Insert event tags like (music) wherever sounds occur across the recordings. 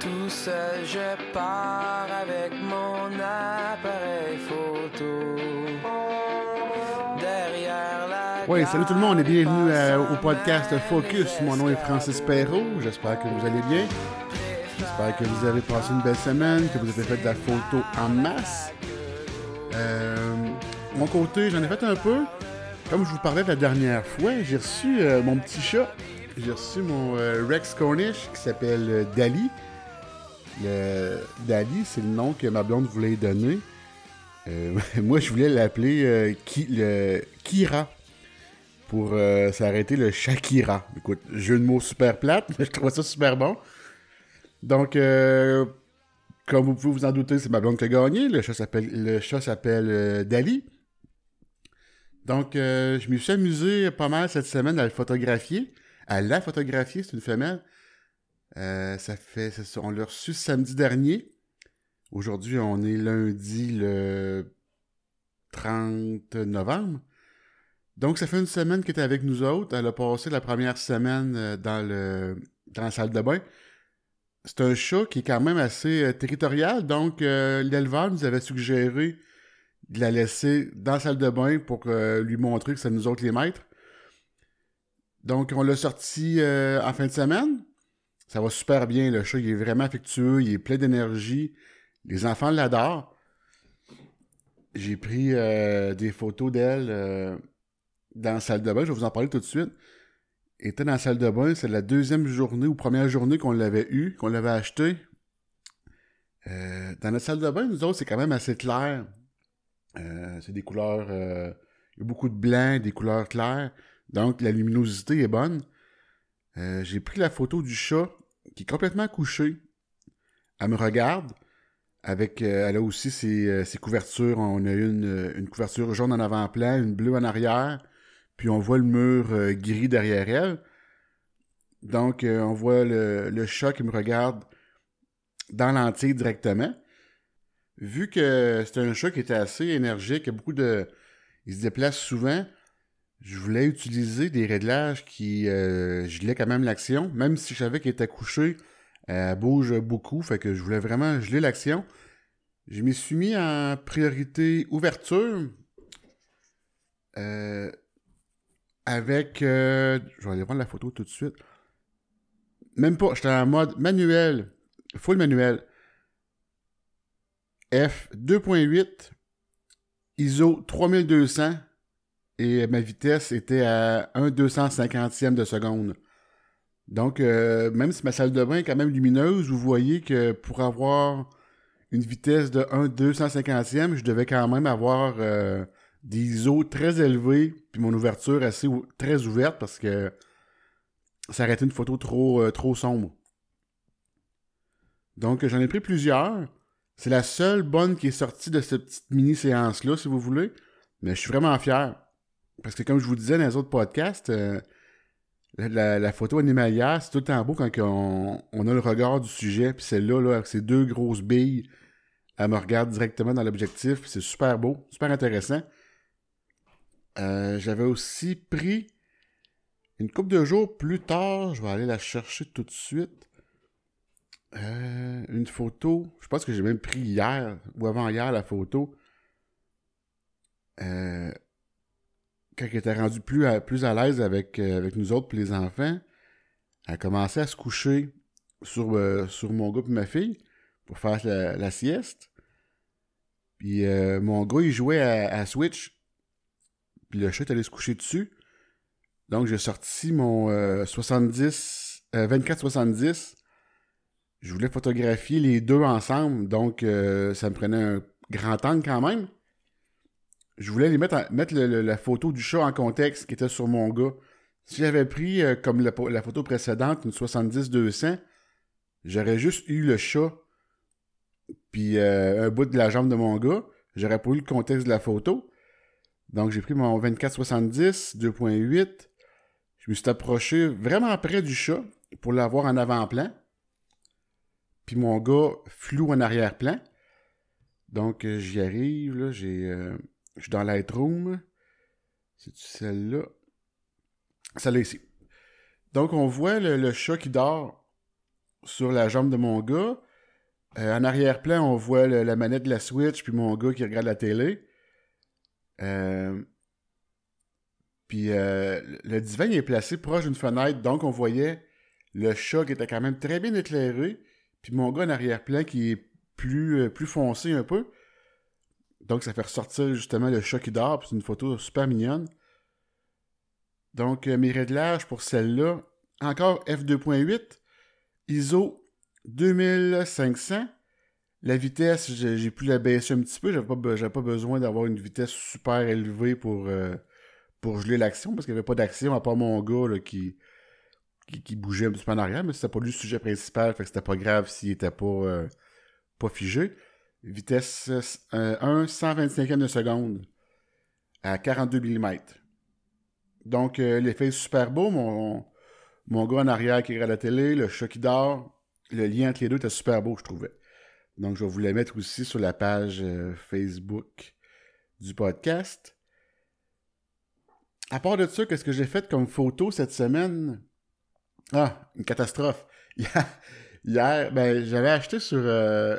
Tout seul, je pars avec mon appareil photo. Derrière la. Oui, salut tout le monde et bienvenue à- au podcast Focus. Mon nom est Francis Perrault. J'espère que vous allez bien. J'espère que vous avez passé une belle semaine, que vous avez fait de la photo en masse. Euh, mon côté, j'en ai fait un peu. Comme je vous parlais la dernière fois, j'ai reçu euh, mon petit chat. J'ai reçu mon euh, Rex Cornish qui s'appelle euh, Dali. Dali, c'est le nom que ma blonde voulait donner. Euh, (laughs) moi, je voulais l'appeler euh, Kira pour euh, s'arrêter le Shakira. Écoute, jeu de mots super plate, (laughs) mais je trouve ça super bon. Donc, comme vous pouvez vous en douter, c'est ma blonde qui a gagné. Le chat s'appelle, le chat s'appelle Dali. Donc, je me suis amusé pas mal cette semaine à le photographier. À la photographier, c'est une femelle. Euh, ça fait, ça, on l'a reçu samedi dernier. Aujourd'hui, on est lundi le 30 novembre. Donc, ça fait une semaine qu'elle était avec nous autres. Elle a passé la première semaine euh, dans, le, dans la salle de bain. C'est un chat qui est quand même assez euh, territorial. Donc, l'éleveur nous avait suggéré de la laisser dans la salle de bain pour lui montrer que c'est nous autres les maîtres. Donc, on l'a sorti en fin de semaine. Ça va super bien. Le chat, il est vraiment affectueux. Il est plein d'énergie. Les enfants l'adorent. J'ai pris euh, des photos d'elle euh, dans la salle de bain. Je vais vous en parler tout de suite. Elle était dans la salle de bain. C'est la deuxième journée ou première journée qu'on l'avait eu, qu'on l'avait acheté. Euh, dans notre salle de bain, nous autres, c'est quand même assez clair. Euh, c'est des couleurs... il y a beaucoup de blanc, des couleurs claires. Donc, la luminosité est bonne. J'ai pris la photo du chat qui est complètement couché. Elle me regarde. Avec, euh, elle a aussi ses, euh, couvertures. On a une, euh, une couverture jaune en avant-plan, une bleue en arrière. Puis on voit le mur gris derrière elle. Donc, on voit le, chat qui me regarde dans l'entier directement. Vu que c'est un chat qui était assez énergique, beaucoup de... Il se déplace souvent. Je voulais utiliser des réglages qui euh, gelaient quand même l'action. Même si je savais qu'elle était couchée, elle bouge beaucoup. Fait que je voulais vraiment geler l'action. Je m'y suis mis en priorité ouverture. Euh, avec... euh, je vais aller prendre la photo tout de suite. Même pas. J'étais en mode manuel. Full manuel. F 2.8. ISO 3200 et ma vitesse était à 1 250e de seconde. Donc, euh, même si ma salle de bain est quand même lumineuse, vous voyez que pour avoir une vitesse de 1 250e, je devais quand même avoir euh, des ISO très élevés, puis mon ouverture assez très ouverte parce que ça aurait été une photo trop, euh, trop sombre. Donc, j'en ai pris plusieurs. C'est la seule bonne qui est sortie de cette petite mini-séance-là, si vous voulez. Mais je suis vraiment fier. Parce que comme je vous disais dans les autres podcasts, euh, la, photo animalière, c'est tout le temps beau quand on, a le regard du sujet. Puis celle-là, là, avec ses deux grosses billes, elle me regarde directement dans l'objectif. C'est super beau, super intéressant. Euh, J'avais aussi pris une couple de jours plus tard, je vais aller la chercher tout de suite. Euh, une photo, je pense que j'ai même pris hier ou avant-hier la photo. Euh, quand elle était rendue plus à, plus à l'aise avec, euh, avec nous autres et les enfants, elle a commencé à se coucher sur, euh, sur mon gars et ma fille pour faire la, sieste. Puis euh, mon gars, il jouait à, Switch. Puis le chat allé se coucher dessus. Donc j'ai sorti mon euh, 70, euh, 24-70. Je voulais photographier les deux ensemble, donc ça me prenait un grand angle quand même. Je voulais les mettre, mettre la photo du chat en contexte qui était sur mon gars. Si j'avais pris, euh, comme la, photo précédente, une 70-200, j'aurais juste eu le chat, puis euh, un bout de la jambe de mon gars. J'aurais pas eu le contexte de la photo. Donc j'ai pris mon 24-70, 2.8. Je me suis approché vraiment près du chat pour l'avoir en avant-plan. Puis mon gars flou en arrière-plan. Donc j'y arrive, là, j'ai... euh, je suis dans Lightroom. C'est celle-là? Celle-là ici. Donc, on voit le, chat qui dort sur la jambe de mon gars. Euh, en arrière-plan, on voit la manette de la Switch, puis mon gars qui regarde la télé. Euh, puis euh, le divan est placé proche d'une fenêtre, donc on voyait le chat qui était quand même très bien éclairé, puis mon gars en arrière-plan qui est plus foncé un peu. Donc ça fait ressortir justement le dort, puis c'est une photo super mignonne. Donc euh, mes réglages pour celle-là, encore f2.8, ISO 2500. La vitesse, j'ai pu la baisser un petit peu. J'avais pas, pas besoin d'avoir une vitesse super élevée pour, euh, pour geler l'action parce qu'il n'y avait pas d'action à part mon gars qui, qui bougeait un petit peu en arrière, mais c'était pas lui le sujet principal, fait que c'était pas grave s'il était pas, euh, pas figé. Vitesse euh, 1 125e de seconde à 42 mm. Donc euh, l'effet est super beau. Mon, mon gars en arrière qui regarde la télé, le chat qui dort, le lien entre les deux était super beau, je trouvais. Donc, je vais vous mettre aussi sur la page euh, Facebook du podcast. À part de ça, qu'est-ce que j'ai fait comme photo cette semaine? Ah, une catastrophe. (laughs) Hier, ben, j'avais acheté sur, euh,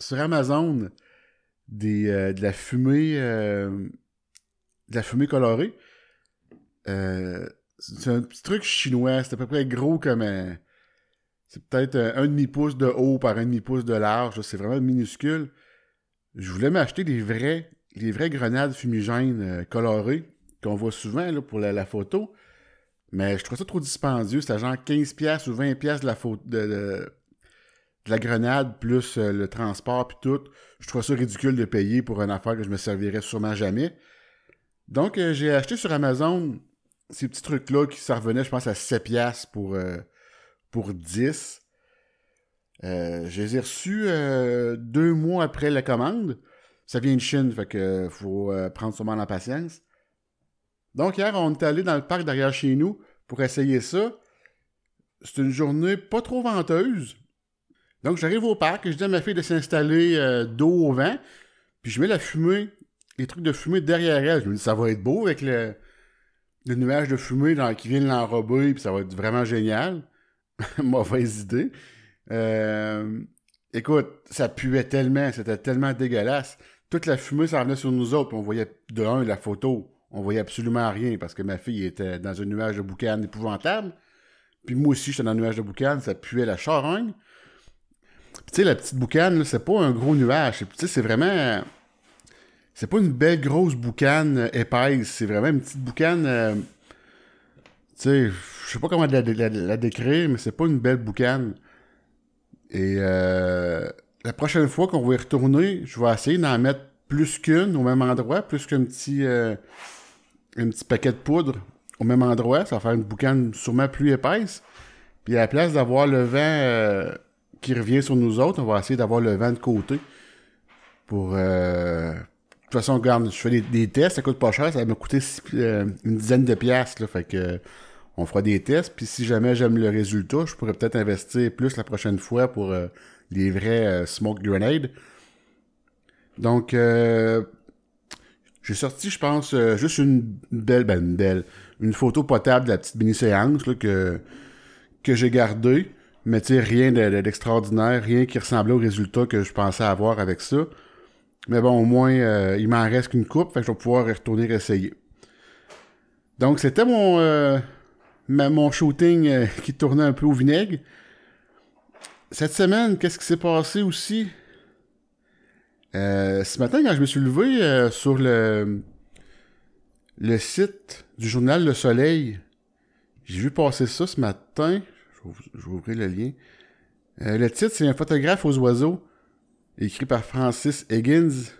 sur Amazon euh, de la fumée euh, de la fumée colorée. Euh, c'est un petit truc chinois. C'est à peu près gros comme un. C'est peut-être un, demi-pouce de haut par un demi-pouce de large. C'est vraiment minuscule. Je voulais m'acheter des vrais, les vraies grenades fumigènes colorées qu'on voit souvent là, pour la, photo. Mais je trouve ça trop dispendieux. C'était genre 15$ ou 20$ de la, photo, de la grenade plus euh, le transport puis tout. Je trouve ça ridicule de payer pour une affaire que je me servirais sûrement jamais. Donc, euh, j'ai acheté sur Amazon ces petits trucs-là qui ça revenait, je pense, à 7$ pour, euh, pour 10. Euh, je les ai reçus deux mois après la commande. Ça vient de Chine, fait que faut prendre sûrement la patience. Donc hier, on est allé dans le parc derrière chez nous pour essayer ça. C'est une journée pas trop venteuse. Donc j'arrive au parc, je dis à ma fille de s'installer euh, dos au vent, puis je mets la fumée, les trucs de fumée derrière elle. Je me dis ça va être beau avec le, nuage de fumée qui vient de l'enrober, puis ça va être vraiment génial. (laughs) Mauvaise idée. Euh, écoute, ça puait tellement, c'était tellement dégueulasse. Toute la fumée s'en venait sur nous autres, on voyait de un la photo, on voyait absolument rien parce que ma fille était dans un nuage de boucan épouvantable. Puis moi aussi, j'étais dans un nuage de boucan, ça puait la charogne. Tu sais, la petite boucane, c'est pas un gros nuage. c'est- vraiment. C'est pas une belle grosse boucane euh, épaisse. C'est vraiment une petite boucane. euh, tu sais, je sais pas comment la, la- décrire, mais c'est pas une belle boucane. Et euh, la prochaine fois qu'on va y retourner, je vais essayer d'en mettre plus qu'une au même endroit, plus qu'un petit, un petit paquet de poudre au même endroit. Ça va faire une boucane sûrement plus épaisse. Puis à la place d'avoir le vent qui revient sur nous autres, on va essayer d'avoir le vent de côté. Pour. euh, De toute façon, je fais des, tests, ça coûte pas cher, ça coûter six- euh, une dizaine de piastres. Là, fait que on fera des tests. Puis si jamais j'aime le résultat, je pourrais peut-être investir plus la prochaine fois pour euh, les vrais smoke grenades. Donc, euh, j'ai sorti, je pense, juste une belle, ben une belle, une photo potable de la petite mini-séance que, que j'ai gardée. Mais tu sais, rien de- de- d'extraordinaire, rien qui ressemblait au résultat que je pensais avoir avec ça. Mais bon, au moins, euh, il m'en reste qu'une coupe, fait que je vais pouvoir retourner essayer. Donc, c'était mon, euh, mon shooting euh, (laughs) qui tournait un peu au vinaigre. Cette semaine, qu'est-ce qui s'est passé aussi? Ce matin, quand je me suis levé sur le, le site du journal Le Soleil, j'ai vu passer ça ce matin. Je vais, ouvrir le lien. Euh, le titre, c'est Un photographe aux oiseaux, écrit par Francis Higgins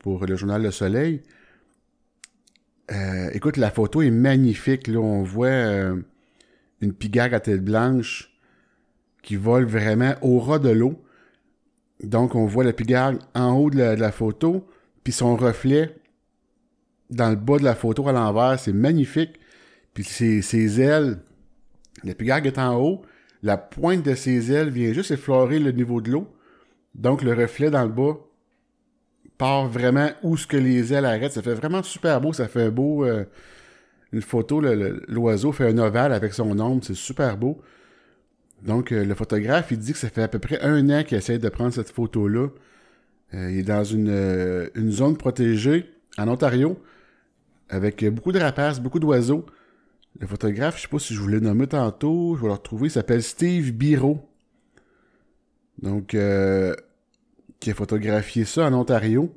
pour le journal Le Soleil. Euh, écoute, la photo est magnifique. Là, on voit euh, une pigargue à tête blanche qui vole vraiment au ras de l'eau. Donc, on voit la pigargue en haut de la, de la photo, puis son reflet dans le bas de la photo à l'envers. C'est magnifique. Puis ses, ses ailes, la pigargue est en haut, la pointe de ses ailes vient juste effleurer le niveau de l'eau. Donc, le reflet dans le bas part vraiment où ce que les ailes arrêtent. Ça fait vraiment super beau. Ça fait beau... euh, une photo, l'oiseau fait un ovale avec son ombre. C'est super beau. Donc, euh, le photographe, il dit que ça fait à peu près un an qu'il essaie de prendre cette photo-là. Euh, il est dans une, une, zone protégée en Ontario, avec beaucoup de rapaces, beaucoup d'oiseaux. Le photographe, je sais pas si je voulais le nommer tantôt, je vais le retrouver, il s'appelle Steve Biro. Donc, qui a photographié ça en Ontario.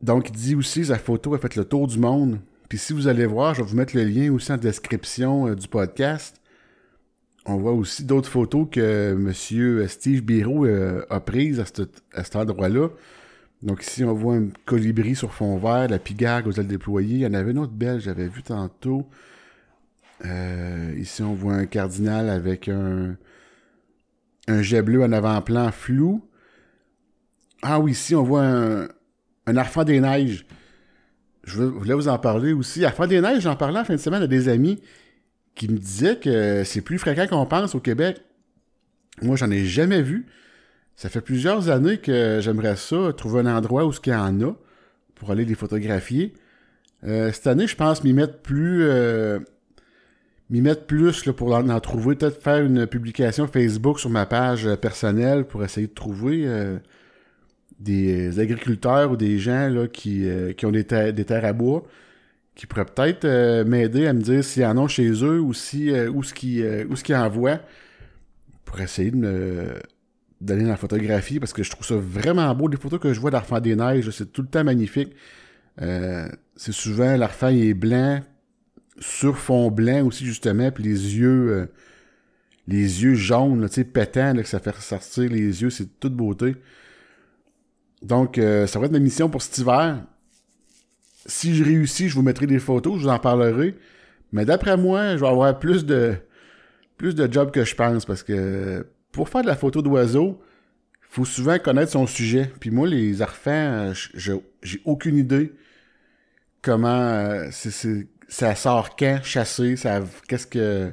Donc, il dit aussi, sa photo a fait le tour du monde. Puis si vous allez voir, je vais vous mettre le lien aussi en description euh, du podcast. On voit aussi d'autres photos que M. Steve Biro euh, a prises à, cet endroit-là. Donc ici, on voit un colibri sur fond vert, la pigargue aux ailes déployées. Il y en avait une autre belle, j'avais vu tantôt. Euh, ici, on voit un cardinal avec un, un jet bleu en avant-plan flou. Ah oui, ici, on voit un, un des neiges. Je voulais vous en parler aussi. Arfan des neiges, j'en parlais en fin de semaine à des amis qui me disaient que c'est plus fréquent qu'on pense au Québec. Moi, j'en ai jamais vu. Ça fait plusieurs années que j'aimerais ça, trouver un endroit où ce qu'il y en a pour aller les photographier. Euh, cette année, je pense m'y mettre plus euh, m'y mettre plus là, pour en, trouver, peut-être faire une publication Facebook sur ma page personnelle pour essayer de trouver euh, des agriculteurs ou des gens là, qui, euh, qui ont des, terres à bois qui pourraient peut-être euh, m'aider à me dire s'il y en a chez eux ou si euh, où ce qui où ce qu'ils envoient pour essayer de me d'aller dans la photographie parce que je trouve ça vraiment beau. Les photos que je vois d'Arfan des Neiges, c'est tout le temps magnifique. c'est souvent l'Arfan est blanc sur fond blanc aussi justement, puis les yeux les yeux jaunes, tu sais, pétants, que ça fait ressortir les yeux, c'est toute beauté. Donc, euh, ça va être ma mission pour cet hiver. Si je réussis, je vous mettrai des photos, je vous en parlerai. Mais d'après moi, je vais avoir plus de plus de jobs que je pense parce que pour faire de la photo d'oiseau, faut souvent connaître son sujet. Puis moi, les arfans, j'ai aucune idée comment euh, ça sort quand, chasser, qu'est-ce que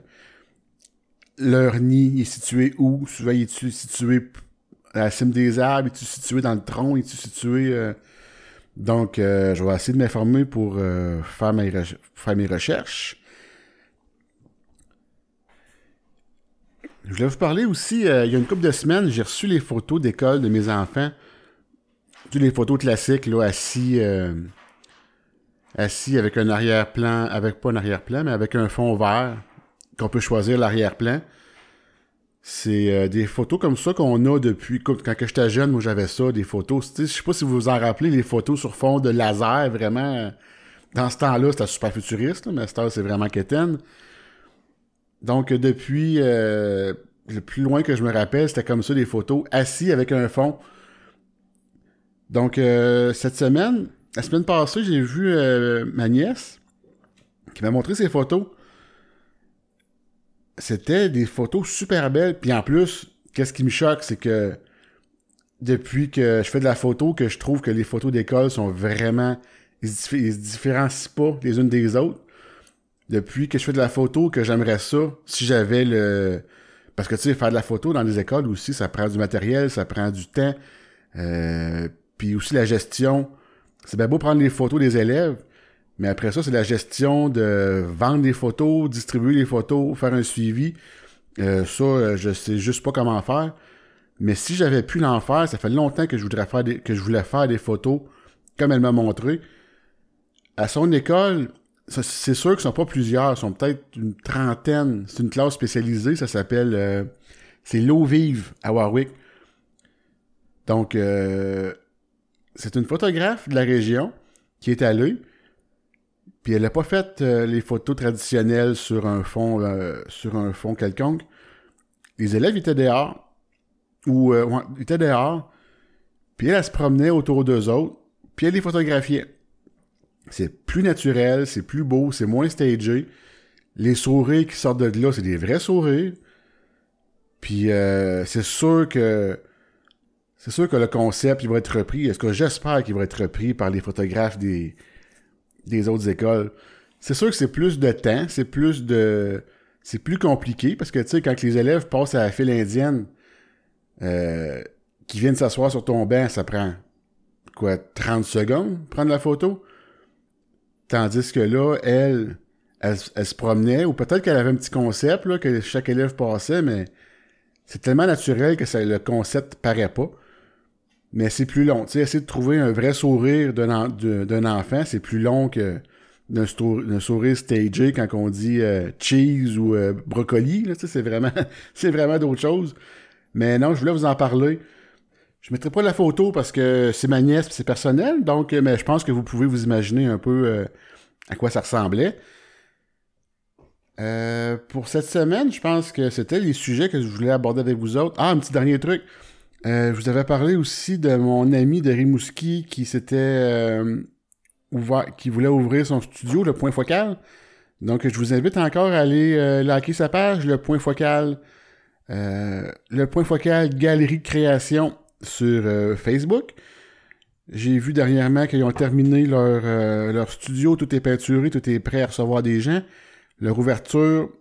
leur nid est situé où, souvent il est situé la cime des arbres, es-tu situé dans le tronc, es-tu situé... Euh, donc, euh, je vais essayer de m'informer pour euh, faire mes recherches. Je voulais vous parler aussi, il y a une couple de semaines, j'ai reçu les photos d'école de mes enfants. Toutes les photos classiques, là, assis, assis avec un arrière-plan, avec pas un arrière-plan, mais avec un fond vert, qu'on peut choisir l'arrière-plan. C'est euh, des photos comme ça qu'on a depuis quand j'étais jeune, moi j'avais ça, des photos. Je sais pas si vous vous en rappelez, les photos sur fond de laser, vraiment. Dans ce temps-là, c'était super futuriste, mais ce temps c'est vraiment quétaine. Donc depuis euh, le plus loin que je me rappelle, c'était comme ça des photos assis avec un fond. Donc euh, cette semaine, la semaine passée, j'ai vu ma nièce qui m'a montré ses photos c'était des photos super belles. Puis en plus, qu'est-ce qui me choque, c'est que depuis que je fais de la photo, que je trouve que les photos d'école sont vraiment. Ils se, différencient pas les unes des autres. Depuis que je fais de la photo, que j'aimerais ça, si j'avais le. Parce que tu sais, faire de la photo dans les écoles aussi, ça prend du matériel, ça prend du temps. Euh, puis aussi la gestion. C'est bien beau prendre les photos des élèves, mais après ça, c'est la gestion de vendre des photos, distribuer les photos, faire un suivi. Euh, ça, euh, je sais juste pas comment faire. Mais si j'avais pu l'en faire, ça fait longtemps que je voudrais faire des, que je voulais faire des photos comme elle m'a montré. À son école, c'est sûr qu'ils sont pas plusieurs, ils sont peut-être une trentaine. C'est une classe spécialisée, ça s'appelle euh, c'est l'eau vive à Warwick. Donc c'est une photographe de la région qui est allée puis elle n'a pas fait euh, les photos traditionnelles sur un fond, euh, sur un fond quelconque. Les élèves étaient dehors, ou euh, étaient dehors, puis elle, se promenait autour d'eux autres, puis elle les photographiait. C'est plus naturel, c'est plus beau, c'est moins stagé. Les sourires qui sortent de là, c'est des vrais sourires. Puis c'est sûr que c'est sûr que le concept il va être repris. Est-ce que j'espère qu'il va être repris par les photographes des des autres écoles? C'est sûr que c'est plus de temps, c'est plus de. C'est plus compliqué parce que, tu sais, quand les élèves passent à la file indienne, euh, qui viennent s'asseoir sur ton banc, ça prend quoi, 30 secondes prendre la photo? Tandis que là, elle, elle, se promenait, ou peut-être qu'elle avait un petit concept, là, que chaque élève passait, mais c'est tellement naturel que ça, le concept paraît pas. Mais c'est plus long. Tu sais, essayer de trouver un vrai sourire d'un enfant, c'est plus long que d'un sourire stagé quand on dit euh, cheese ou euh, brocoli. C'est vraiment, (laughs) c'est vraiment d'autres choses. Mais non, je voulais vous en parler. Je mettrai pas la photo parce que c'est ma nièce, c'est personnel. Donc, mais je pense que vous pouvez vous imaginer un peu euh, à quoi ça ressemblait. pour cette semaine, je pense que c'était les sujets que je voulais aborder avec vous autres. Ah, un petit dernier truc. je vous avais parlé aussi de mon ami de Rimouski qui s'était qui voulait ouvrir son studio, le Point Focal. Donc, je vous invite encore à aller euh, liker sa page, le Point Focal, euh, le Point Focal Galerie de Création sur euh, Facebook. J'ai vu dernièrement qu'ils ont terminé leur, leur studio, tout est peinturé, tout est prêt à recevoir des gens. Leur ouverture,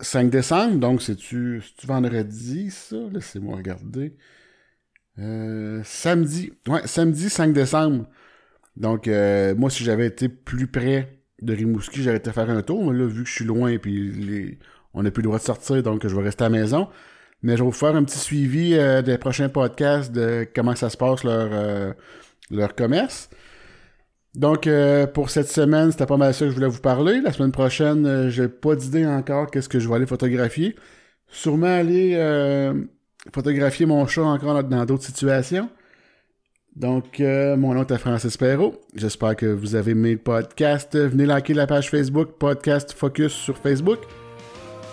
5 décembre, donc c'est-tu vendredi, ça? Laissez-moi regarder. samedi, ouais, samedi 5 décembre. Donc, euh, moi, si j'avais été plus près de Rimouski, j'aurais été faire un tour. Mais là, vu que je suis loin, puis on n'a plus le droit de sortir, donc je vais rester à la maison. Mais je vais vous faire un petit suivi euh, des prochains podcasts de comment ça se passe leur, euh, leur commerce. Donc, pour cette semaine, c'était pas mal ça que je voulais vous parler. La semaine prochaine, j'ai pas d'idée encore qu'est-ce que je vais aller photographier. Sûrement aller photographier mon chat encore dans d'autres situations. Donc, euh, mon nom est Francis Perrault. J'espère que vous avez aimé le podcast. Venez liker la page Facebook, Podcast Focus sur Facebook.